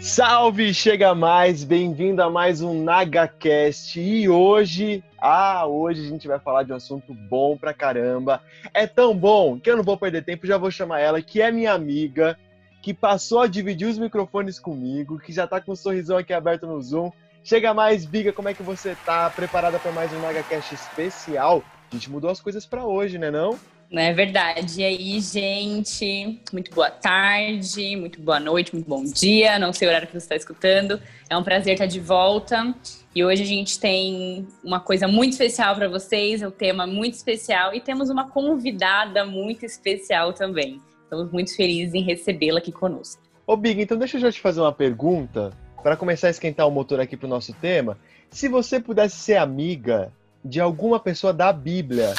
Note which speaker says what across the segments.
Speaker 1: Salve, chega mais, bem-vindo a mais um NagaCast. E hoje, ah, hoje a gente vai falar de um assunto bom pra caramba. É tão bom que eu não vou perder tempo, já vou chamar ela, que é minha amiga, que passou a dividir os microfones comigo, que já tá com um sorrisão aqui aberto no Zoom. Chega mais, Biga, como é que você tá? Preparada para mais um NagaCast especial? A gente mudou as coisas para hoje, né não?
Speaker 2: Não é verdade. E aí, gente, muito boa tarde, muito boa noite, muito bom dia. Não sei o horário que você está escutando. É um prazer estar de volta. E hoje a gente tem uma coisa muito especial para vocês, é um tema muito especial e temos uma convidada muito especial também. Estamos muito felizes em recebê-la aqui conosco.
Speaker 1: Ô, Big, então deixa eu já te fazer uma pergunta para começar a esquentar o motor aqui para o nosso tema. Se você pudesse ser amiga de alguma pessoa da Bíblia,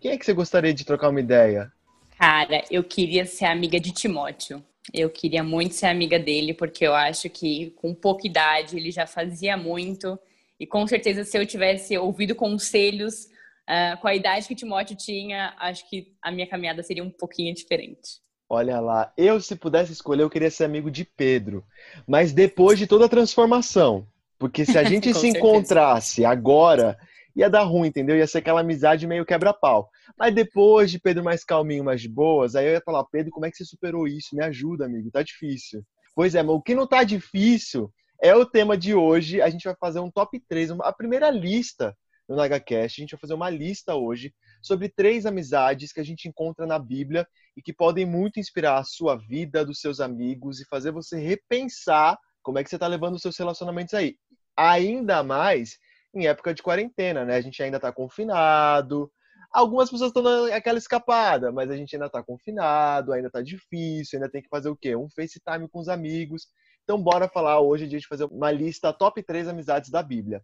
Speaker 1: quem é que você gostaria de trocar uma ideia?
Speaker 2: Cara, eu queria ser amiga de Timóteo. Eu queria muito ser amiga dele, porque eu acho que com pouca idade ele já fazia muito. E com certeza, se eu tivesse ouvido conselhos uh, com a idade que Timóteo tinha, acho que a minha caminhada seria um pouquinho diferente.
Speaker 1: Olha lá, eu se pudesse escolher, eu queria ser amigo de Pedro. Mas depois de toda a transformação. Porque se a gente se certeza. encontrasse agora, ia dar ruim, entendeu? Ia ser aquela amizade meio quebra-pau. Mas depois de Pedro mais calminho, mais boas, aí eu ia falar, Pedro, como é que você superou isso? Me ajuda, amigo, tá difícil. Pois é, mas o que não tá difícil é o tema de hoje. A gente vai fazer um top 3, a primeira lista no NagaCast. A gente vai fazer uma lista hoje sobre três amizades que a gente encontra na Bíblia e que podem muito inspirar a sua vida, dos seus amigos e fazer você repensar como é que você está levando os seus relacionamentos aí. Ainda mais em época de quarentena, né? A gente ainda está confinado. Algumas pessoas estão dando aquela escapada, mas a gente ainda está confinado, ainda está difícil, ainda tem que fazer o quê? Um FaceTime com os amigos. Então, bora falar hoje de a gente fazer uma lista top 3 amizades da Bíblia.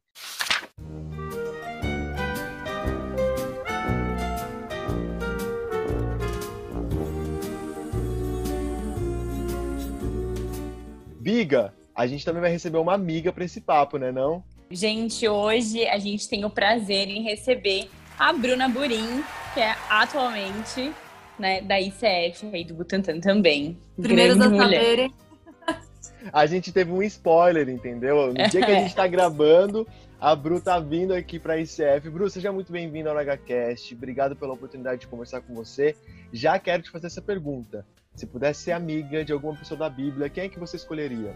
Speaker 1: Biga, a gente também vai receber uma amiga para esse papo, né não?
Speaker 2: Gente, hoje a gente tem o prazer em receber a Bruna Burim, que é atualmente né, da ICF aí do Butantan também.
Speaker 3: Primeiros a saberem.
Speaker 1: A gente teve um spoiler, entendeu? No dia que a gente tá gravando, a Bru tá vindo aqui pra ICF. Bru, seja muito bem-vinda ao NHCast. Obrigado pela oportunidade de conversar com você. Já quero te fazer essa pergunta. Se pudesse ser amiga de alguma pessoa da Bíblia, quem é que você escolheria?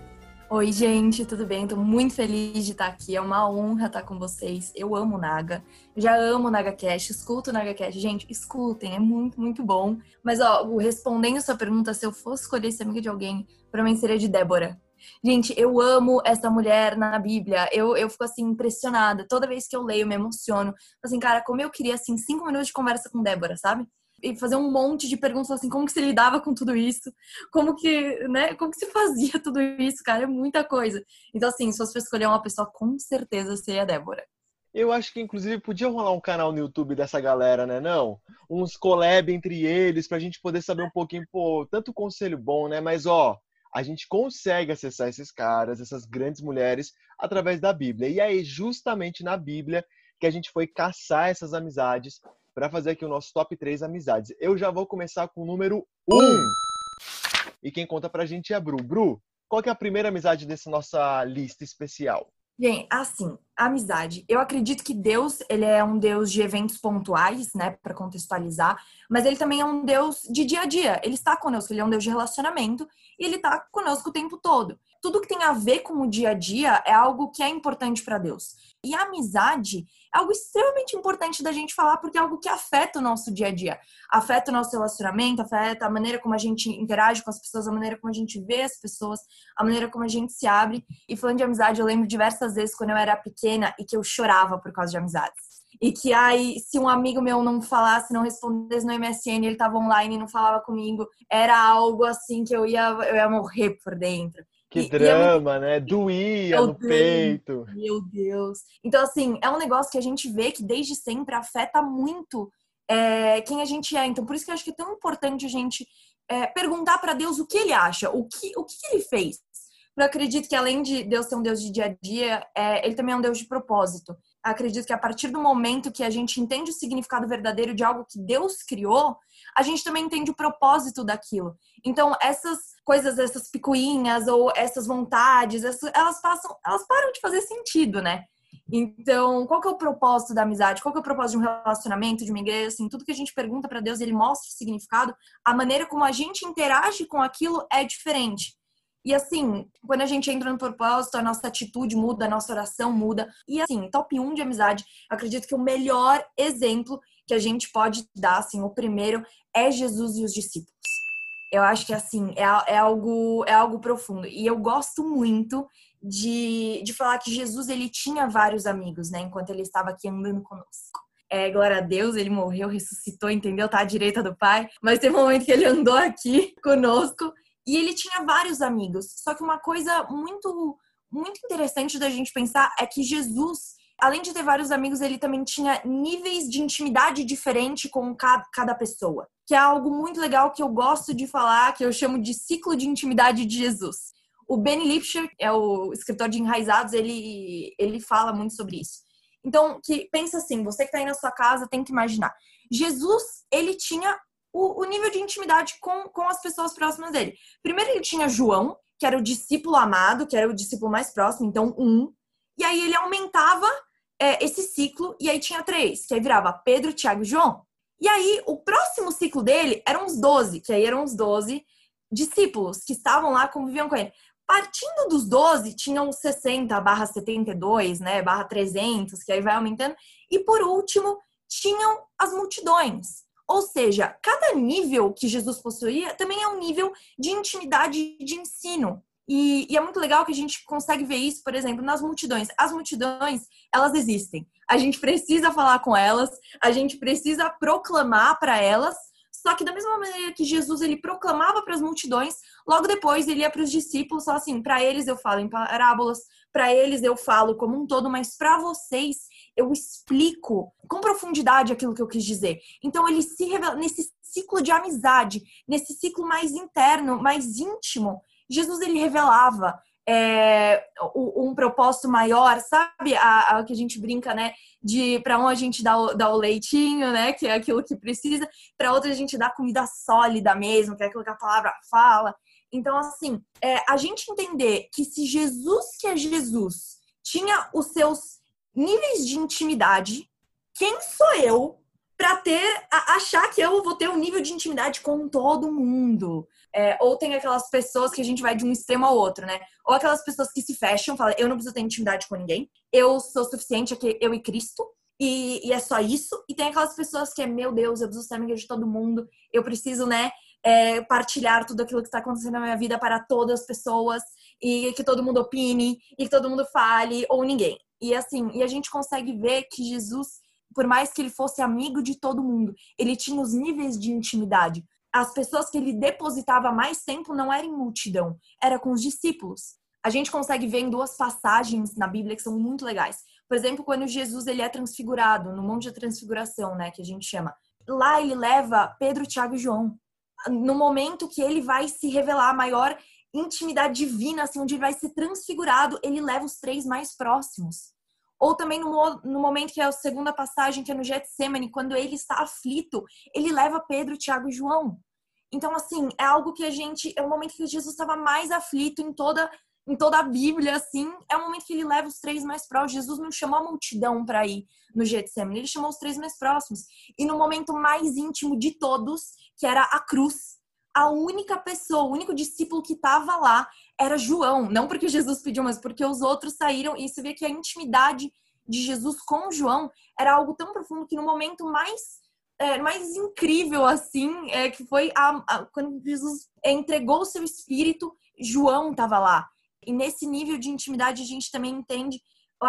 Speaker 3: Oi, gente, tudo bem? Estou muito feliz de estar aqui. É uma honra estar com vocês. Eu amo Naga. Já amo Naga Cash, escuto Naga Cash. Gente, escutem, é muito, muito bom. Mas, ó, respondendo sua pergunta, se eu fosse escolher ser amiga de alguém, para mim seria de Débora. Gente, eu amo essa mulher na Bíblia. Eu, eu fico assim impressionada. Toda vez que eu leio, eu me emociono. Assim, cara, como eu queria assim cinco minutos de conversa com Débora, sabe? E fazer um monte de perguntas assim, como que se lidava com tudo isso? Como que, né? Como que se fazia tudo isso, cara? É muita coisa. Então, assim, se pra escolher uma pessoa, com certeza seria a Débora.
Speaker 1: Eu acho que, inclusive, podia rolar um canal no YouTube dessa galera, né? Não? Uns collab entre eles, pra gente poder saber um pouquinho, pô, tanto conselho bom, né? Mas, ó, a gente consegue acessar esses caras, essas grandes mulheres, através da Bíblia. E aí, justamente na Bíblia, que a gente foi caçar essas amizades para fazer aqui o nosso top 3 amizades. Eu já vou começar com o número 1. E quem conta pra gente é a Bru. Bru, qual que é a primeira amizade dessa nossa lista especial?
Speaker 3: Bem, assim, amizade. Eu acredito que Deus, ele é um Deus de eventos pontuais, né, para contextualizar, mas ele também é um Deus de dia a dia. Ele está conosco, ele é um Deus de relacionamento e ele está conosco o tempo todo. Tudo que tem a ver com o dia a dia é algo que é importante para Deus. E a amizade é algo extremamente importante da gente falar porque é algo que afeta o nosso dia a dia. Afeta o nosso relacionamento, afeta a maneira como a gente interage com as pessoas, a maneira como a gente vê as pessoas, a maneira como a gente se abre. E falando de amizade, eu lembro diversas vezes quando eu era pequena e que eu chorava por causa de amizades. E que aí, se um amigo meu não falasse, não respondesse no MSN, ele tava online e não falava comigo, era algo assim que eu ia, eu ia morrer por dentro.
Speaker 1: Que e, drama, e é né? Doía no peito.
Speaker 3: Meu Deus. Então, assim, é um negócio que a gente vê que desde sempre afeta muito é, quem a gente é. Então, por isso que eu acho que é tão importante a gente é, perguntar para Deus o que ele acha, o que, o que ele fez. Eu acredito que além de Deus ser um Deus de dia a dia, é, ele também é um Deus de propósito. acredito que a partir do momento que a gente entende o significado verdadeiro de algo que Deus criou, a gente também entende o propósito daquilo. Então, essas coisas, essas picuinhas ou essas vontades, elas passam, elas param de fazer sentido, né? Então, qual que é o propósito da amizade? Qual que é o propósito de um relacionamento, de uma igreja? Assim, tudo que a gente pergunta para Deus, ele mostra o significado. A maneira como a gente interage com aquilo é diferente. E assim, quando a gente entra no propósito, a nossa atitude muda, a nossa oração muda. E assim, top 1 de amizade, acredito que o melhor exemplo que a gente pode dar, assim, o primeiro é Jesus e os discípulos. Eu acho que assim, é, é algo é algo profundo. E eu gosto muito de, de falar que Jesus ele tinha vários amigos, né, enquanto ele estava aqui andando conosco. É, glória a Deus, ele morreu, ressuscitou, entendeu? Tá à direita do Pai. Mas teve um momento que ele andou aqui conosco e ele tinha vários amigos. Só que uma coisa muito, muito interessante da gente pensar é que Jesus, além de ter vários amigos, ele também tinha níveis de intimidade diferente com cada, pessoa. Que é algo muito legal que eu gosto de falar, que eu chamo de ciclo de intimidade de Jesus. O Ben Lipscher, é o escritor de Enraizados, ele, ele fala muito sobre isso. Então, que pensa assim, você que está aí na sua casa tem que imaginar. Jesus, ele tinha o, o nível de intimidade com, com as pessoas próximas dele. Primeiro ele tinha João, que era o discípulo amado, que era o discípulo mais próximo, então um. E aí ele aumentava é, esse ciclo, e aí tinha três, que aí virava Pedro, Tiago e João. E aí o próximo ciclo dele eram os doze, que aí eram os doze discípulos que estavam lá, conviviam com ele. Partindo dos 12, tinham 60 barra 72, né, barra 300, que aí vai aumentando. E por último, tinham as multidões. Ou seja, cada nível que Jesus possuía também é um nível de intimidade de ensino. E, e, é muito legal que a gente consegue ver isso, por exemplo, nas multidões. As multidões, elas existem. A gente precisa falar com elas, a gente precisa proclamar para elas. Só que da mesma maneira que Jesus ele proclamava para as multidões, logo depois ele ia para os discípulos, só assim, para eles eu falo em parábolas, para eles eu falo como um todo, mas para vocês eu explico com profundidade aquilo que eu quis dizer. Então ele se revela nesse ciclo de amizade, nesse ciclo mais interno, mais íntimo. Jesus ele revelava é, um propósito maior, sabe? A, a, que a gente brinca, né? De para um a gente dá o, dá o leitinho, né? Que é aquilo que precisa, para outra a gente dá comida sólida mesmo, que é aquilo que a palavra fala. Então, assim, é, a gente entender que se Jesus, que é Jesus, tinha os seus níveis de intimidade. Quem sou eu para ter achar que eu vou ter um nível de intimidade com todo mundo? É, ou tem aquelas pessoas que a gente vai de um extremo ao outro, né? Ou aquelas pessoas que se fecham, falam, eu não preciso ter intimidade com ninguém, eu sou suficiente aqui, eu e Cristo, e, e, é só isso. E tem aquelas pessoas que é, meu Deus, eu preciso ser amiga de todo mundo, eu preciso, né, é, partilhar tudo aquilo que está acontecendo na minha vida para todas as pessoas, e que todo mundo opine, e que todo mundo fale, ou ninguém. E assim, e a gente consegue ver que Jesus, por mais que ele fosse amigo de todo mundo, ele tinha os níveis de intimidade. As pessoas que ele depositava mais tempo não eram em multidão, era com os discípulos. A gente consegue ver em duas passagens na Bíblia que são muito legais. Por exemplo, quando Jesus ele é transfigurado, no Monte da Transfiguração, né, que a gente chama. Lá ele leva Pedro, Tiago e João. No momento que ele vai se revelar maior intimidade divina, assim, onde ele vai ser transfigurado, ele leva os três mais próximos. Ou também no, no momento que é a segunda passagem, que é no Getsemane, quando ele está aflito, ele leva Pedro, Tiago e João. Então, assim, é algo que a gente. É o momento que Jesus estava mais aflito em toda, em toda a Bíblia, assim. É o momento que ele leva os três mais próximos. Jesus não chamou a multidão para ir no Getsemane, ele chamou os três mais próximos. E no momento mais íntimo de todos, que era a cruz, a única pessoa, o único discípulo que estava lá era João. Não porque Jesus pediu, mas porque os outros saíram. E você vê que a intimidade de Jesus com João era algo tão profundo que no momento mais é, mais incrível assim é que foi a, a, quando Jesus entregou o seu espírito, João estava lá. E nesse nível de intimidade a gente também entende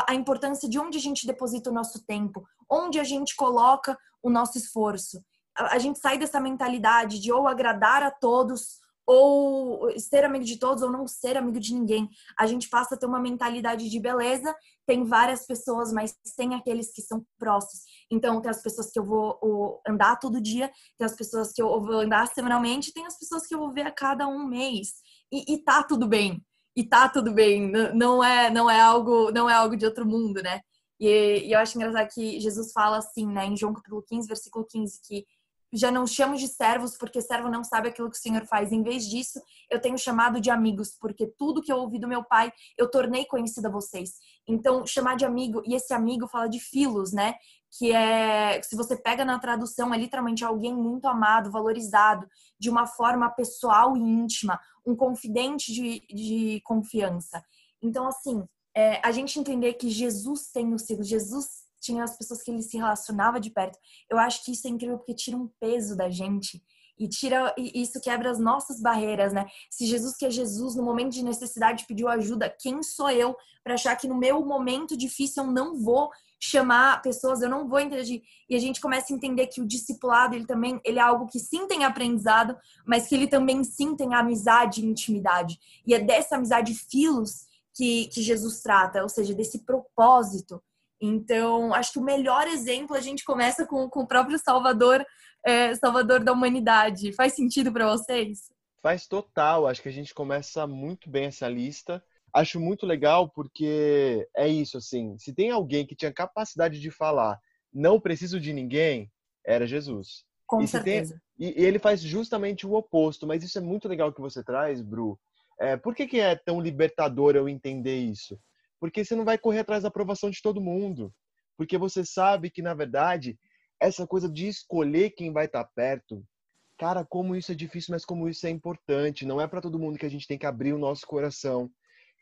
Speaker 3: a importância de onde a gente deposita o nosso tempo, onde a gente coloca o nosso esforço a gente sai dessa mentalidade de ou agradar a todos ou ser amigo de todos ou não ser amigo de ninguém. A gente passa a ter uma mentalidade de beleza, tem várias pessoas, mas tem aqueles que são próximos. Então, tem as pessoas que eu vou andar todo dia, tem as pessoas que eu vou andar semanalmente, tem as pessoas que eu vou ver a cada um mês. E, e tá tudo bem. E tá tudo bem. Não é, não é algo, não é algo de outro mundo, né? E, e eu acho engraçado que Jesus fala assim, né, em João capítulo 15, versículo 15, que já não chamo de servos porque servo não sabe aquilo que o Senhor faz. Em vez disso, eu tenho chamado de amigos, porque tudo que eu ouvi do meu pai, eu tornei conhecido a vocês. Então, chamar de amigo, e esse amigo fala de filos, né? Que é, se você pega na tradução, é literalmente alguém muito amado, valorizado, de uma forma pessoal e íntima, um confidente de, de confiança. Então, assim, é, a gente entender que Jesus tem os filhos, Jesus tinha as pessoas que ele se relacionava de perto. Eu acho que isso é incrível porque tira um peso da gente e tira e isso quebra as nossas barreiras, né? Se Jesus que é Jesus no momento de necessidade pediu ajuda, quem sou eu para achar que no meu momento difícil eu não vou chamar pessoas, eu não vou interagir. E a gente começa a entender que o discipulado, ele também, ele é algo que sim tem aprendizado, mas que ele também sim tem amizade e intimidade. E é dessa amizade filos que, que Jesus trata, ou seja, desse propósito então, acho que o melhor exemplo a gente começa com, com o próprio Salvador, é, Salvador da humanidade. Faz sentido para vocês?
Speaker 1: Faz total. Acho que a gente começa muito bem essa lista. Acho muito legal porque é isso, assim. Se tem alguém que tinha capacidade de falar, não preciso de ninguém, era Jesus.
Speaker 3: Com e certeza.
Speaker 1: Tem, e, ele faz justamente o oposto. Mas isso é muito legal que você traz, Bru. É, por que, que é tão libertador eu entender isso? Porque você não vai correr atrás da aprovação de todo mundo. Porque você sabe que, na verdade, essa coisa de escolher quem vai estar perto, cara, como isso é difícil, mas como isso é importante. Não é para todo mundo que a gente tem que abrir o nosso coração.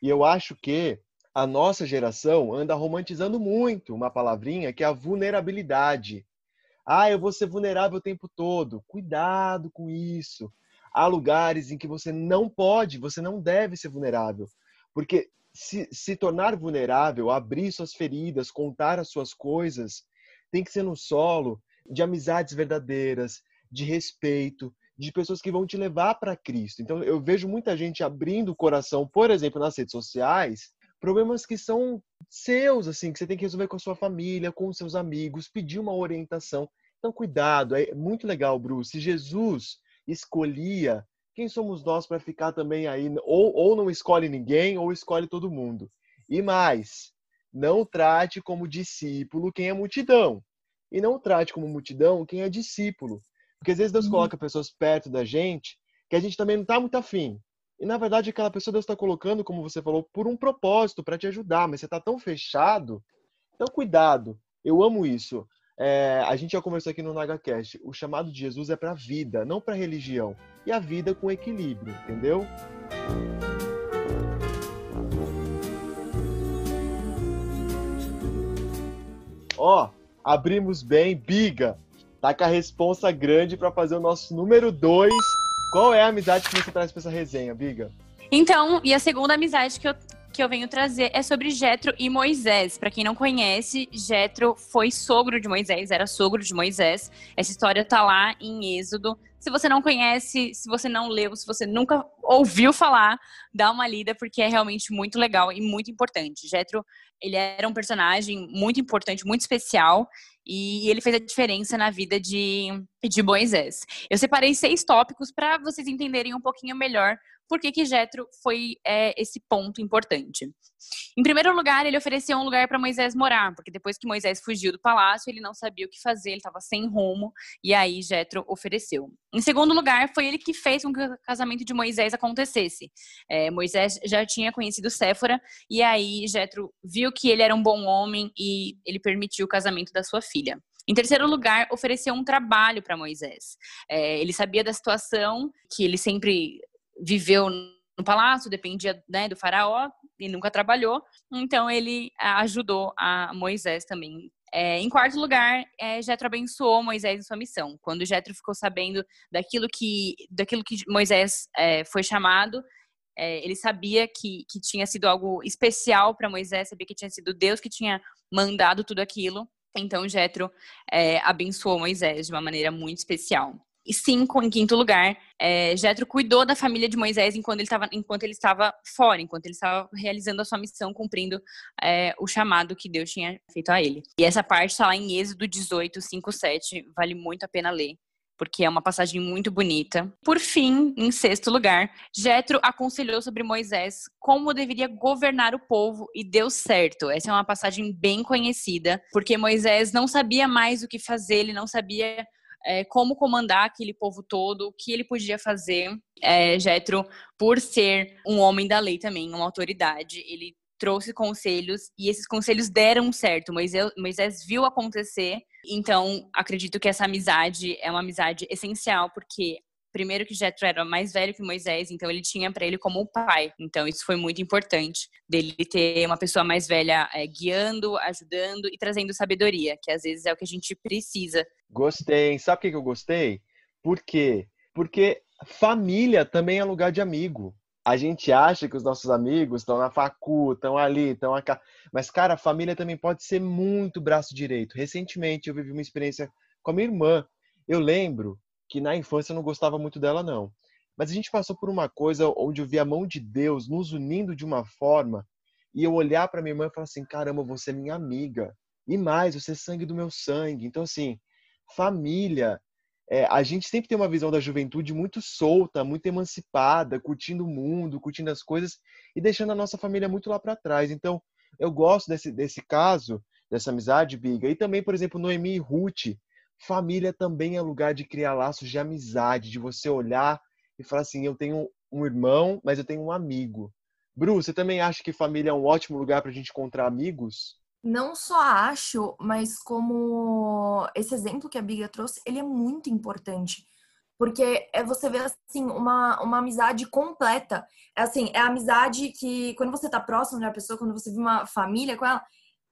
Speaker 1: E eu acho que a nossa geração anda romantizando muito uma palavrinha que é a vulnerabilidade. Ah, eu vou ser vulnerável o tempo todo. Cuidado com isso. Há lugares em que você não pode, você não deve ser vulnerável. Porque se, se tornar vulnerável, abrir suas feridas, contar as suas coisas, tem que ser no solo de amizades verdadeiras, de respeito, de pessoas que vão te levar para Cristo. Então, eu vejo muita gente abrindo o coração, por exemplo, nas redes sociais, problemas que são seus, assim, que você tem que resolver com a sua família, com seus amigos, pedir uma orientação. Então, cuidado, é muito legal, Bruce. Se Jesus escolhia quem somos nós para ficar também aí? Ou, ou não escolhe ninguém, ou escolhe todo mundo. E mais, não trate como discípulo quem é multidão. E não trate como multidão quem é discípulo. Porque às vezes Deus uhum. coloca pessoas perto da gente que a gente também não está muito afim. E na verdade aquela pessoa Deus está colocando, como você falou, por um propósito, para te ajudar. Mas você está tão fechado. Então cuidado. Eu amo isso. É, a gente já conversou aqui no NagaCast, o chamado de Jesus é para vida, não para religião. E a vida com equilíbrio, entendeu? Ó, abrimos bem, Biga. Tá com a responsa grande para fazer o nosso número 2. Qual é a amizade que você traz para essa resenha, Biga?
Speaker 2: Então, e a segunda amizade que eu que eu venho trazer é sobre Jetro e Moisés. Para quem não conhece, Jetro foi sogro de Moisés, era sogro de Moisés. Essa história tá lá em Êxodo. Se você não conhece, se você não leu, se você nunca ouviu falar, dá uma lida porque é realmente muito legal e muito importante. Jetro, ele era um personagem muito importante, muito especial e ele fez a diferença na vida de, de Moisés. Eu separei seis tópicos para vocês entenderem um pouquinho melhor por que, que Jetro foi é, esse ponto importante. Em primeiro lugar, ele ofereceu um lugar para Moisés morar, porque depois que Moisés fugiu do palácio, ele não sabia o que fazer, ele estava sem rumo, e aí Jetro ofereceu. Em segundo lugar, foi ele que fez com que o casamento de Moisés acontecesse. É, Moisés já tinha conhecido Séfora, e aí Jetro viu que ele era um bom homem e ele permitiu o casamento da sua filha. Em terceiro lugar, ofereceu um trabalho para Moisés. É, ele sabia da situação, que ele sempre viveu no palácio, dependia né, do faraó e nunca trabalhou. Então ele ajudou a Moisés também. É, em quarto lugar, é, Jetro abençoou Moisés em sua missão. Quando Jetro ficou sabendo daquilo que, daquilo que Moisés é, foi chamado, é, ele sabia que, que tinha sido algo especial para Moisés, sabia que tinha sido Deus que tinha mandado tudo aquilo. Então Jetro é, abençoou Moisés de uma maneira muito especial. E cinco, em quinto lugar, é, Jetro cuidou da família de Moisés enquanto ele, estava, enquanto ele estava fora, enquanto ele estava realizando a sua missão, cumprindo é, o chamado que Deus tinha feito a ele. E essa parte está lá em Êxodo 18, 5, 7, vale muito a pena ler. porque é uma passagem muito bonita. Por fim, em sexto lugar, Jetro aconselhou sobre Moisés como deveria governar o povo e deu certo. Essa é uma passagem bem conhecida, porque Moisés não sabia mais o que fazer, ele não sabia é, como comandar aquele povo todo, o que ele podia fazer. É, Jetro, por ser um homem da lei também, uma autoridade, ele trouxe conselhos e esses conselhos deram certo. Moisés, Moisés viu acontecer. Então, acredito que essa amizade é uma amizade essencial, porque primeiro que Jetro era mais velho que Moisés, então ele tinha para ele como o pai. Então isso foi muito importante dele ter uma pessoa mais velha é, guiando, ajudando e trazendo sabedoria, que às vezes é o que a gente precisa.
Speaker 1: Gostei. Sabe por que eu gostei? Por quê? Porque família também é lugar de amigo a gente acha que os nossos amigos estão na facu, estão ali, estão aqui. Mas, cara, a família também pode ser muito braço direito. Recentemente eu vivi uma experiência com a minha irmã. Eu lembro que na infância eu não gostava muito dela, não. Mas a gente passou por uma coisa onde eu vi a mão de Deus nos unindo de uma forma e eu olhar para minha irmã e falar assim: caramba, você é minha amiga. E mais, você é sangue do meu sangue. Então, assim, família é, a gente sempre tem uma visão da juventude muito solta, muito emancipada, curtindo o mundo, curtindo as coisas e deixando a nossa família muito lá para trás. Então, eu gosto desse, desse caso, dessa amizade, Biga. E também, por exemplo, Noemi e Ruth. Família também é lugar de criar laços de amizade, de você olhar e falar assim: eu tenho um irmão, mas eu tenho um amigo. Bru, você também acha que família é um ótimo lugar para a gente encontrar amigos?
Speaker 3: não só acho, mas como esse exemplo que a Biga trouxe, ele é muito importante. Porque é você ver, assim, uma, uma amizade completa. É assim, é a amizade que, quando você tá próximo da pessoa, quando você vive uma família com ela,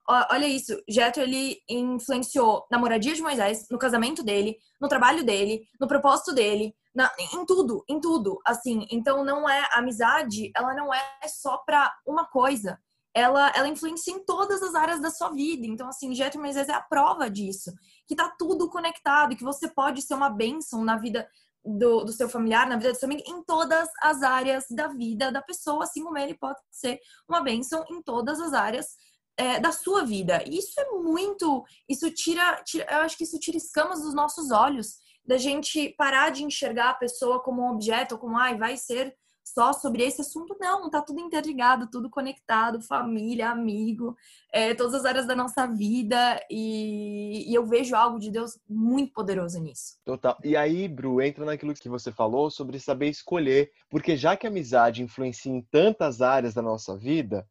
Speaker 3: olha isso, Jetro, ele influenciou na moradia de Moisés, no casamento dele, no trabalho dele, no propósito dele, na, em tudo, em tudo, assim. Então, não é, a amizade, ela não é só pra uma coisa ela, ela influencia em todas as áreas da sua vida. Então, assim, Jetro Moisés é a prova disso. Que tá tudo conectado, que você pode ser uma bênção na vida do, do, seu familiar, na vida do seu amigo, em todas as áreas da vida da pessoa, assim como ele pode ser uma bênção em todas as áreas é, da sua vida. E isso é muito. Isso tira, tira. Eu acho que isso tira escamas dos nossos olhos, da gente parar de enxergar a pessoa como um objeto, como, ai, vai ser só sobre esse assunto, não, tá tudo interligado, tudo conectado, família, amigo, é, todas as áreas da nossa vida, e, e, eu vejo algo de Deus muito poderoso nisso.
Speaker 1: Total. E aí, Bru, entra naquilo que você falou sobre saber escolher, porque já que a amizade influencia em tantas áreas da nossa vida,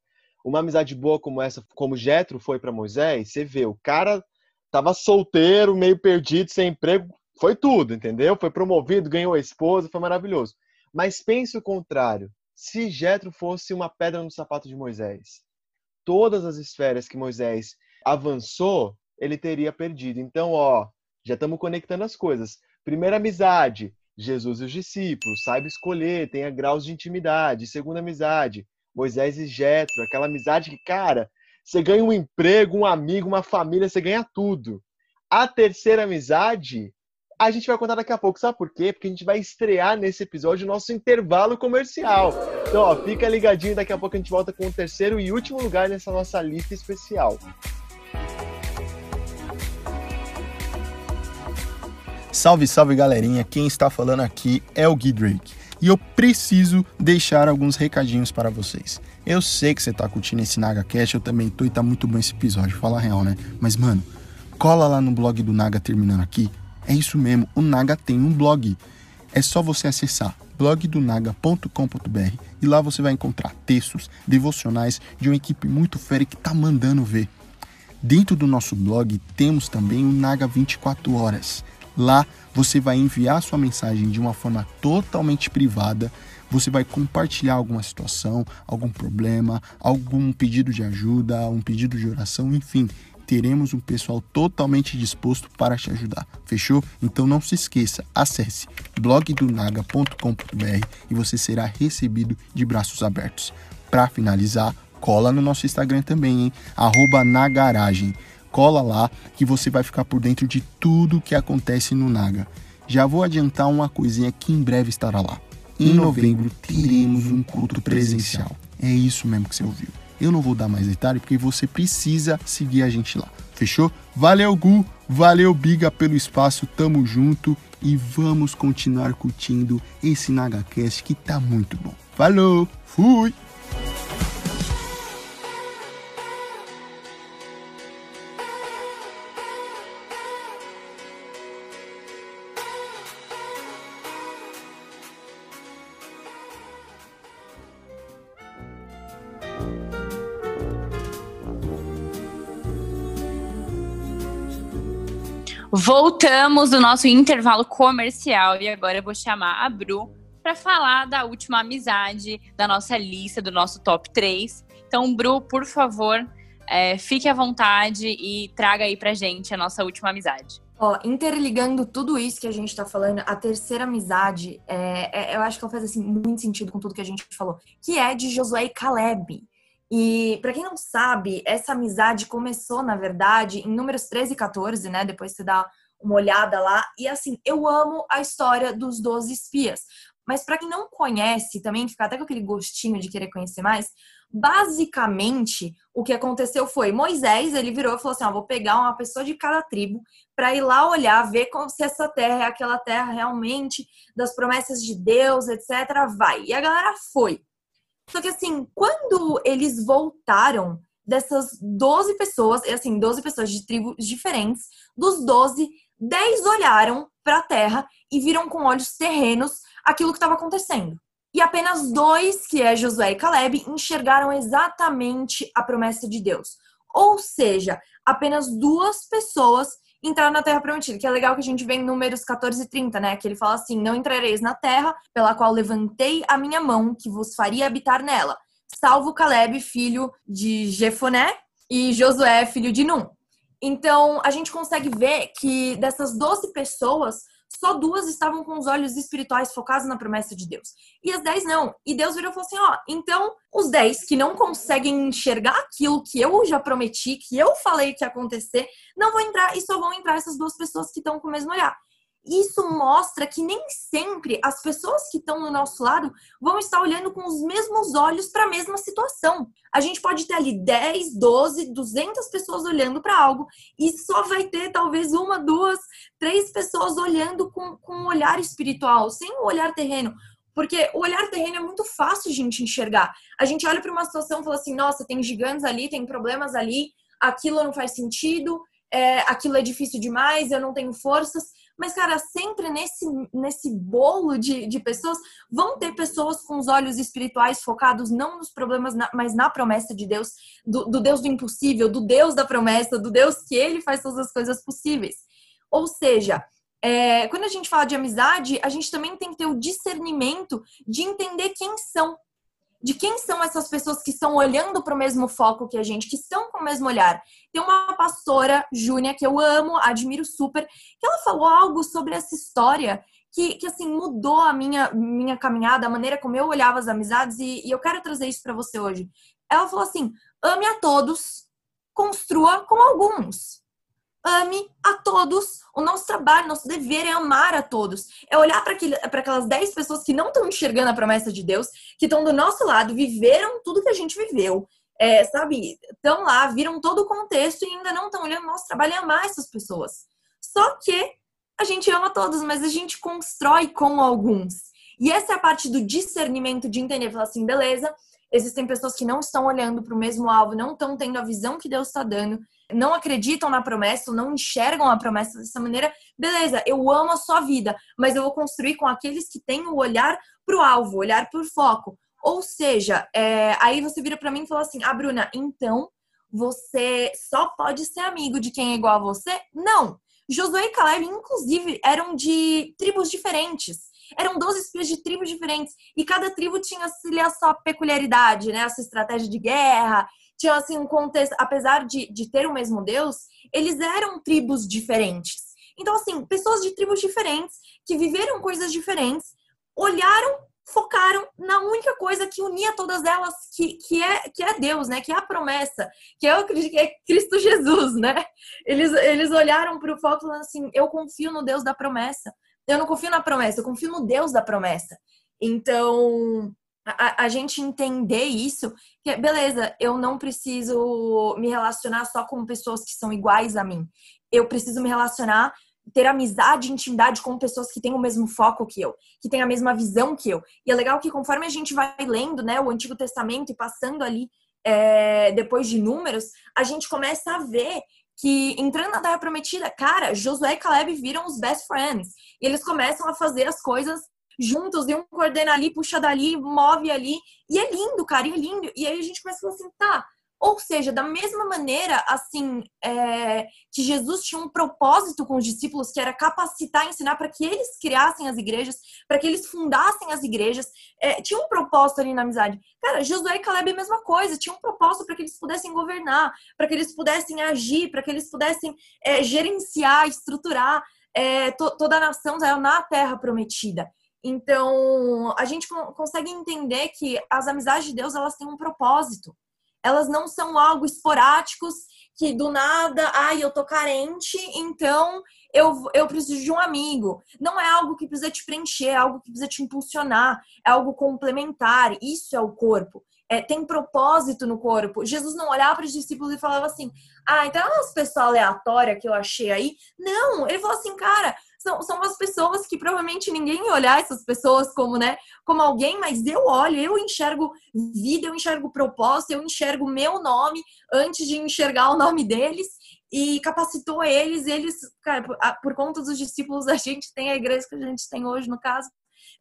Speaker 1: uma amizade boa como essa, como Jetro foi para Moisés, você vê, o cara tava solteiro, meio perdido, sem emprego, foi tudo, entendeu? Foi promovido, ganhou a esposa, foi maravilhoso. Mas pense o contrário. Se Jetro fosse uma pedra no sapato de Moisés, todas as esferas que Moisés avançou, ele teria perdido. Então, ó, já estamos conectando as coisas. Primeira amizade, Jesus e os discípulos, saiba escolher, tenha graus de intimidade. Segunda amizade, Moisés e Jetro, aquela amizade que, cara, você ganha um emprego, um amigo, uma família, você ganha tudo. A terceira amizade a gente vai contar daqui a pouco. Sabe por quê? Porque a gente vai estrear nesse episódio o nosso intervalo comercial. Então, ó, fica ligadinho, daqui a pouco a gente volta com o terceiro e último lugar nessa nossa lista especial.
Speaker 4: Salve, salve galerinha! Quem está falando aqui é o Gui Drake. E eu preciso deixar alguns recadinhos para vocês. Eu sei que você está curtindo esse NagaCast, eu também tô e tá muito bom esse episódio, fala real, né? Mas, mano, cola lá no blog do Naga terminando aqui, é isso mesmo, o Naga tem um blog. É só você acessar blogdonaga.com.br e lá você vai encontrar textos devocionais de uma equipe muito fera que tá mandando ver. Dentro do nosso blog temos também o Naga 24 horas. Lá você vai enviar sua mensagem de uma forma totalmente privada. Você vai compartilhar alguma situação, algum problema, algum pedido de ajuda, um pedido de oração, enfim teremos um pessoal totalmente disposto para te ajudar. Fechou? Então não se esqueça, acesse blogdonaga.com.br e você será recebido de braços abertos. Para finalizar, cola no nosso Instagram também, hein? Cola lá que você vai ficar por dentro de tudo que acontece no Naga. Já vou adiantar uma coisinha que em breve estará lá. Em novembro teremos um culto presencial. É isso mesmo que você ouviu. Eu não vou dar mais detalhe porque você precisa seguir a gente lá. Fechou? Valeu, Gu. Valeu, Biga, pelo espaço. Tamo junto. e vamos continuar curtindo esse NagaCast que tá muito bom. Falou, fui!
Speaker 2: Voltamos do nosso intervalo comercial e agora eu vou chamar a Bru para falar da última amizade da nossa lista, do nosso top 3. Então, Bru, por favor, é, fique à vontade e traga aí pra gente a nossa última amizade.
Speaker 3: Ó, interligando tudo isso que a gente tá falando, a terceira amizade, é, é, eu acho que ela faz assim, muito sentido com tudo que a gente falou, que é de Josué e Caleb. E para quem não sabe, essa amizade começou, na verdade, em números 13 e 14, né? Depois você dá uma olhada lá. E assim, eu amo a história dos 12 espias. Mas para quem não conhece, também fica até com aquele gostinho de querer conhecer mais, basicamente o que aconteceu foi Moisés, ele virou e falou assim: ó, vou pegar uma pessoa de cada tribo para ir lá olhar, ver como, se essa terra é aquela terra realmente das promessas de Deus, etc. Vai. E a galera foi. Só que assim, quando eles voltaram dessas 12 pessoas, assim, 12 pessoas de tribos diferentes, dos 12, 10 olharam para a terra e viram com olhos terrenos aquilo que estava acontecendo. E apenas dois, que é Josué e Caleb, enxergaram exatamente a promessa de Deus. Ou seja, apenas duas pessoas entrar na terra prometida, que é legal que a gente vê em números 14 e 30, né? Que ele fala assim: Não entrareis na terra pela qual levantei a minha mão, que vos faria habitar nela, salvo Caleb, filho de Jefoné, e Josué, filho de Num. Então, a gente consegue ver que dessas 12 pessoas, só duas estavam com os olhos espirituais focados na promessa de Deus. E as dez não. E Deus virou e falou assim: ó, então os dez que não conseguem enxergar aquilo que eu já prometi, que eu falei que ia acontecer, não vão entrar e só vão entrar essas duas pessoas que estão com o mesmo olhar isso mostra que nem sempre as pessoas que estão no nosso lado vão estar olhando com os mesmos olhos para a mesma situação. A gente pode ter ali 10, 12, 200 pessoas olhando para algo e só vai ter talvez uma, duas, três pessoas olhando com, com um olhar espiritual, sem o um olhar terreno. Porque o olhar terreno é muito fácil de a gente enxergar. A gente olha para uma situação e fala assim: nossa, tem gigantes ali, tem problemas ali, aquilo não faz sentido, é, aquilo é difícil demais, eu não tenho forças. Mas, cara, sempre nesse, nesse bolo de, de pessoas, vão ter pessoas com os olhos espirituais focados não nos problemas, mas na promessa de Deus, do, do Deus do impossível, do Deus da promessa, do Deus que ele faz todas as coisas possíveis. Ou seja, é, quando a gente fala de amizade, a gente também tem que ter o discernimento de entender quem são de quem são essas pessoas que estão olhando para o mesmo foco que a gente, que estão com o mesmo olhar. Tem uma pastora, Júnia, que eu amo, admiro super, que ela falou algo sobre essa história que, que assim, mudou a minha, minha caminhada, a maneira como eu olhava as amizades, e, e eu quero trazer isso para você hoje. Ela falou assim: ame a todos, construa com alguns ame a todos. O nosso trabalho, nosso dever é amar a todos. É olhar para aquelas 10 pessoas que não estão enxergando a promessa de Deus, que estão do nosso lado, viveram tudo que a gente viveu. É, sabe, estão lá, viram todo o contexto e ainda não estão olhando. Nosso trabalho é amar essas pessoas. Só que a gente ama todos, mas a gente constrói com alguns. E essa é a parte do discernimento de entender, falar assim, beleza, existem pessoas que não estão olhando para o mesmo alvo, não estão tendo a visão que Deus está dando, não acreditam na promessa, não enxergam a promessa dessa maneira, beleza, eu amo a sua vida, mas eu vou construir com aqueles que têm o olhar para o alvo, olhar para o foco. Ou seja, é, aí você vira para mim e fala assim: Ah, Bruna, então você só pode ser amigo de quem é igual a você? Não! Josué e Caleb, inclusive, eram de tribos diferentes. Eram 12 espias de tribos diferentes. E cada tribo tinha a sua peculiaridade, né? A sua estratégia de guerra tinham assim um contexto, apesar de, de ter o mesmo Deus, eles eram tribos diferentes. Então, assim, pessoas de tribos diferentes, que viveram coisas diferentes, olharam, focaram na única coisa que unia todas elas, que, que, é, que é Deus, né? Que é a promessa, que é, o, que é Cristo Jesus, né? Eles, eles olharam para o foco falando assim: eu confio no Deus da promessa. Eu não confio na promessa, eu confio no Deus da promessa. Então, a, a, gente entender isso, que beleza, eu não preciso me relacionar só com pessoas que são iguais a mim. Eu preciso me relacionar ter amizade, intimidade com pessoas que têm o mesmo foco que eu, que têm a mesma visão que eu. E é legal que conforme a gente vai lendo, né, o Antigo Testamento e passando ali é, depois de números, a gente começa a ver que entrando na Terra Prometida, cara, Josué e Caleb viram os best friends. E eles começam a fazer as coisas juntos, e um coordena ali, puxa dali, move ali. E é lindo, cara, e é lindo. E aí a gente começa a falar assim, tá, ou seja, da mesma maneira, assim, é, que Jesus tinha um propósito com os discípulos, que era capacitar, ensinar para que eles criassem as igrejas, para que eles fundassem as igrejas, é, tinha um propósito ali na amizade. Cara, Josué e Caleb é a mesma coisa, tinha um propósito para que eles pudessem governar, para que eles pudessem agir, para que eles pudessem é, gerenciar, estruturar é, to, toda a nação na terra prometida. Então, a gente consegue entender que as amizades de Deus, elas têm um propósito elas não são algo esporádicos que do nada, ai, eu tô carente, então eu, eu preciso de um amigo. Não é algo que precisa te preencher, é algo que precisa te impulsionar, é algo complementar. Isso é o corpo. É, tem propósito no corpo. Jesus não olhava para os discípulos e falava assim: Ah, então é umas pessoas aleatórias que eu achei aí. Não, ele falou assim, cara, são, são umas pessoas que provavelmente ninguém ia olhar essas pessoas como, né, como alguém, mas eu olho, eu enxergo vida, eu enxergo propósito, eu enxergo meu nome antes de enxergar o nome deles e capacitou eles, eles, cara, por, por conta dos discípulos, a gente tem a igreja que a gente tem hoje, no caso.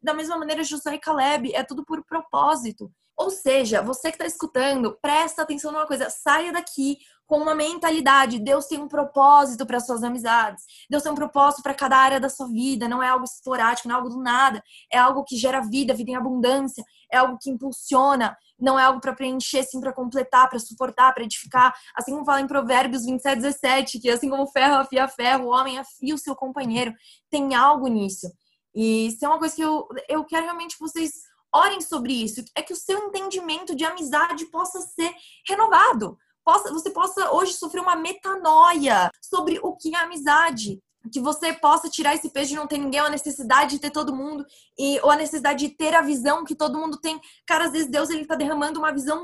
Speaker 3: Da mesma maneira, José e Caleb, é tudo por propósito. Ou seja, você que está escutando, presta atenção numa coisa, saia daqui com uma mentalidade. Deus tem um propósito para suas amizades. Deus tem um propósito para cada área da sua vida. Não é algo esporádico, não é algo do nada. É algo que gera vida, vida em abundância. É algo que impulsiona. Não é algo para preencher, sim, para completar, para suportar, para edificar. Assim como fala em Provérbios 27, 17, que assim como ferro afia ferro, o homem afia o seu companheiro. Tem algo nisso. E isso é uma coisa que eu, eu quero realmente que vocês orem sobre isso. É que o seu entendimento de amizade possa ser renovado possa, você possa hoje sofrer uma metanoia sobre o que é amizade. Que você possa tirar esse peso de não ter ninguém, ou a necessidade de ter todo mundo, e, ou a necessidade de ter a visão que todo mundo tem. Cara, às vezes Deus ele tá derramando uma visão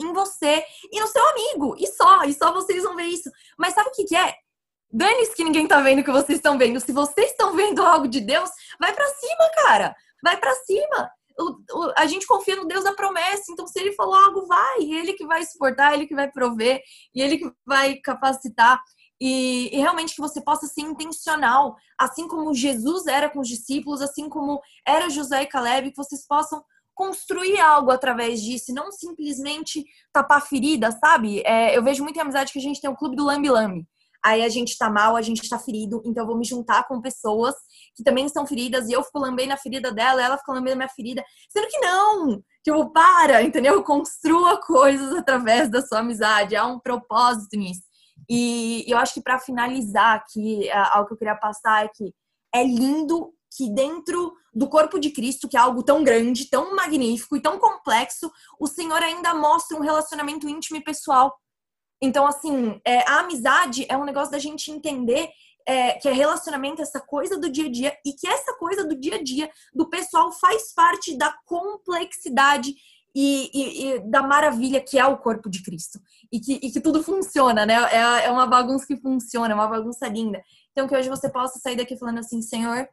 Speaker 3: em você e no seu amigo, e só, e só vocês vão ver isso. Mas sabe o que, que é? Dane-se que ninguém tá vendo o que vocês estão vendo. Se vocês estão vendo algo de Deus, vai para cima, cara. Vai para cima a gente confia no Deus da promessa, então se ele falou algo, vai, ele que vai suportar, ele que vai prover, e ele que vai capacitar. E, e, realmente que você possa ser intencional, assim como Jesus era com os discípulos, assim como era José e Caleb, que vocês possam construir algo através disso, não simplesmente tapar ferida, sabe? É, eu vejo muita amizade que a gente tem o clube do Lambi Lambi aí a gente tá mal, a gente tá ferido, então eu vou me juntar com pessoas que também estão feridas e eu fico lambendo na ferida dela, ela fica lambendo a minha ferida. Sendo que não! Tipo, para, entendeu? Construa coisas através da sua amizade, há um propósito nisso. E eu acho que para finalizar aqui, algo que eu queria passar é que é lindo que dentro do corpo de Cristo, que é algo tão grande, tão magnífico e tão complexo, o Senhor ainda mostra um relacionamento íntimo e pessoal então, assim, é, a amizade é um negócio da gente entender é, que é relacionamento, essa coisa do dia a dia, e que essa coisa do dia a dia do pessoal faz parte da complexidade e, e, e da maravilha que é o corpo de Cristo. E que, e que tudo funciona, né? É, é uma bagunça que funciona, é uma bagunça linda. Então, que hoje você possa sair daqui falando assim, Senhor,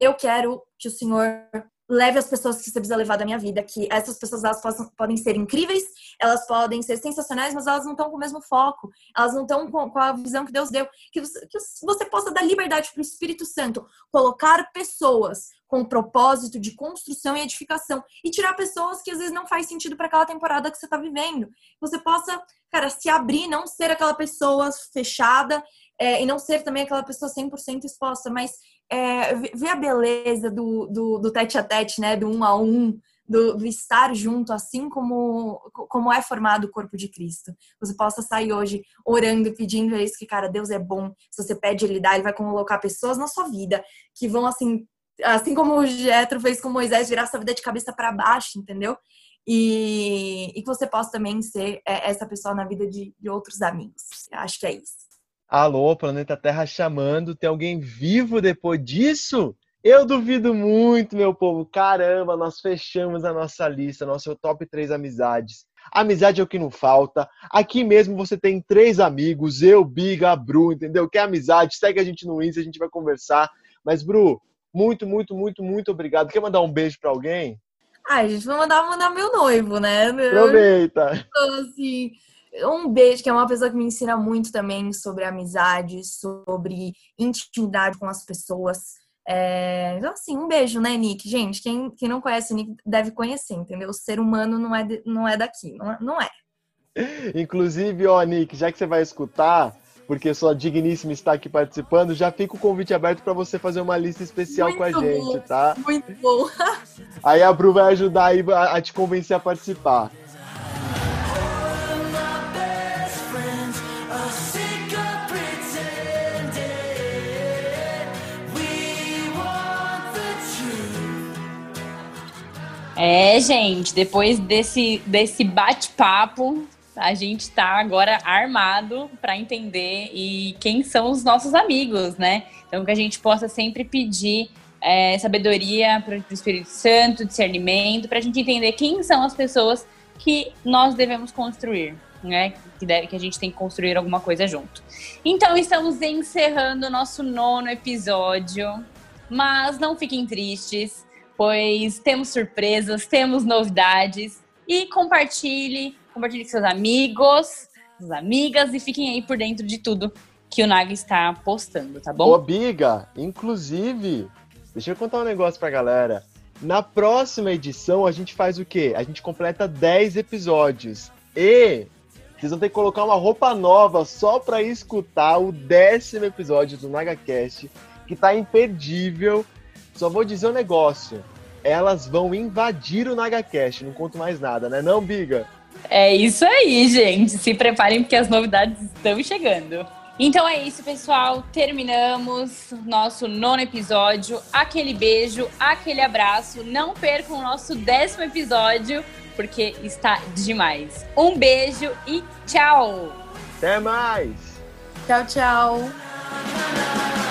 Speaker 3: eu quero que o Senhor leve as pessoas que você precisa levar da minha vida, que essas pessoas elas possam, podem ser incríveis, elas podem ser sensacionais, mas elas não estão com o mesmo foco, elas não estão com, com, a visão que Deus deu, que você, que você possa dar liberdade para o Espírito Santo, colocar pessoas com propósito de construção e edificação e tirar pessoas que às vezes não faz sentido para aquela temporada que você está vivendo. Você possa, cara, se abrir, não ser aquela pessoa fechada é, e não ser também aquela pessoa 100% exposta, mas é, ver a beleza do, do, do tete a tete, né? Do um a um, do, do, estar junto, assim como, como é formado o corpo de Cristo. Você possa sair hoje orando, pedindo isso, que, cara, Deus é bom. Se você pede, Ele dá, Ele vai colocar pessoas na sua vida que vão, assim, assim como o Jetro fez com Moisés, virar sua vida de cabeça para baixo, entendeu? E, e que você possa também ser é, essa pessoa na vida de, de outros amigos. Acho que é isso.
Speaker 1: Alô, planeta Terra chamando. Tem alguém vivo depois disso? Eu duvido muito, meu povo. Caramba, nós fechamos a nossa lista, nosso top 3 amizades. Amizade é o que não falta. Aqui mesmo você tem três amigos, eu, Biga, Bru, entendeu? Que é amizade. Segue a gente no Insta, a gente vai conversar. Mas, Bru, muito, muito, muito, muito obrigado. Quer mandar um beijo para alguém?
Speaker 3: Ai, gente, vou mandar, mandar meu noivo, né?
Speaker 1: Aproveita.
Speaker 3: Então, assim, um beijo, que é uma pessoa que me ensina muito também sobre amizade, sobre intimidade com as pessoas. É... Então, assim, um beijo, né, Nick? Gente, quem, quem não conhece o Nick deve conhecer, entendeu? O ser humano não é, de, não é daqui, não é, não é.
Speaker 1: Inclusive, ó, Nick, já que você vai escutar, porque sua digníssima está aqui participando, já fica o convite aberto para você fazer uma lista especial muito com a bom, gente, tá?
Speaker 3: Muito bom.
Speaker 1: Aí a Bru vai ajudar a te convencer a participar.
Speaker 2: É, gente, depois desse, desse bate-papo, a gente está agora armado para entender e quem são os nossos amigos, né? Então que a gente possa sempre pedir é, sabedoria para o Espírito Santo, discernimento, para a gente entender quem são as pessoas que nós devemos construir, né? Que, deve, que a gente tem que construir alguma coisa junto. Então estamos encerrando o nosso nono episódio, mas não fiquem tristes, pois temos surpresas, temos novidades e compartilhe compartilhe com seus amigos, suas amigas e fiquem aí por dentro de tudo que o Naga está postando, tá bom?
Speaker 1: Ô, Biga, inclusive, deixa eu contar um negócio pra galera. Na próxima edição, a gente faz o quê? A gente completa 10 episódios. E vocês vão ter que colocar uma roupa nova só pra escutar o décimo episódio do NagaCast, que tá imperdível. Só vou dizer um negócio. Elas vão invadir o NagaCast, não conto mais nada, né não, Biga?
Speaker 2: É isso aí, gente. Se preparem porque as novidades estão chegando. Então é isso, pessoal. Terminamos nosso nono episódio. Aquele beijo, aquele abraço. Não percam o nosso décimo episódio, porque está demais. Um beijo e tchau!
Speaker 1: Até mais!
Speaker 3: Tchau, tchau!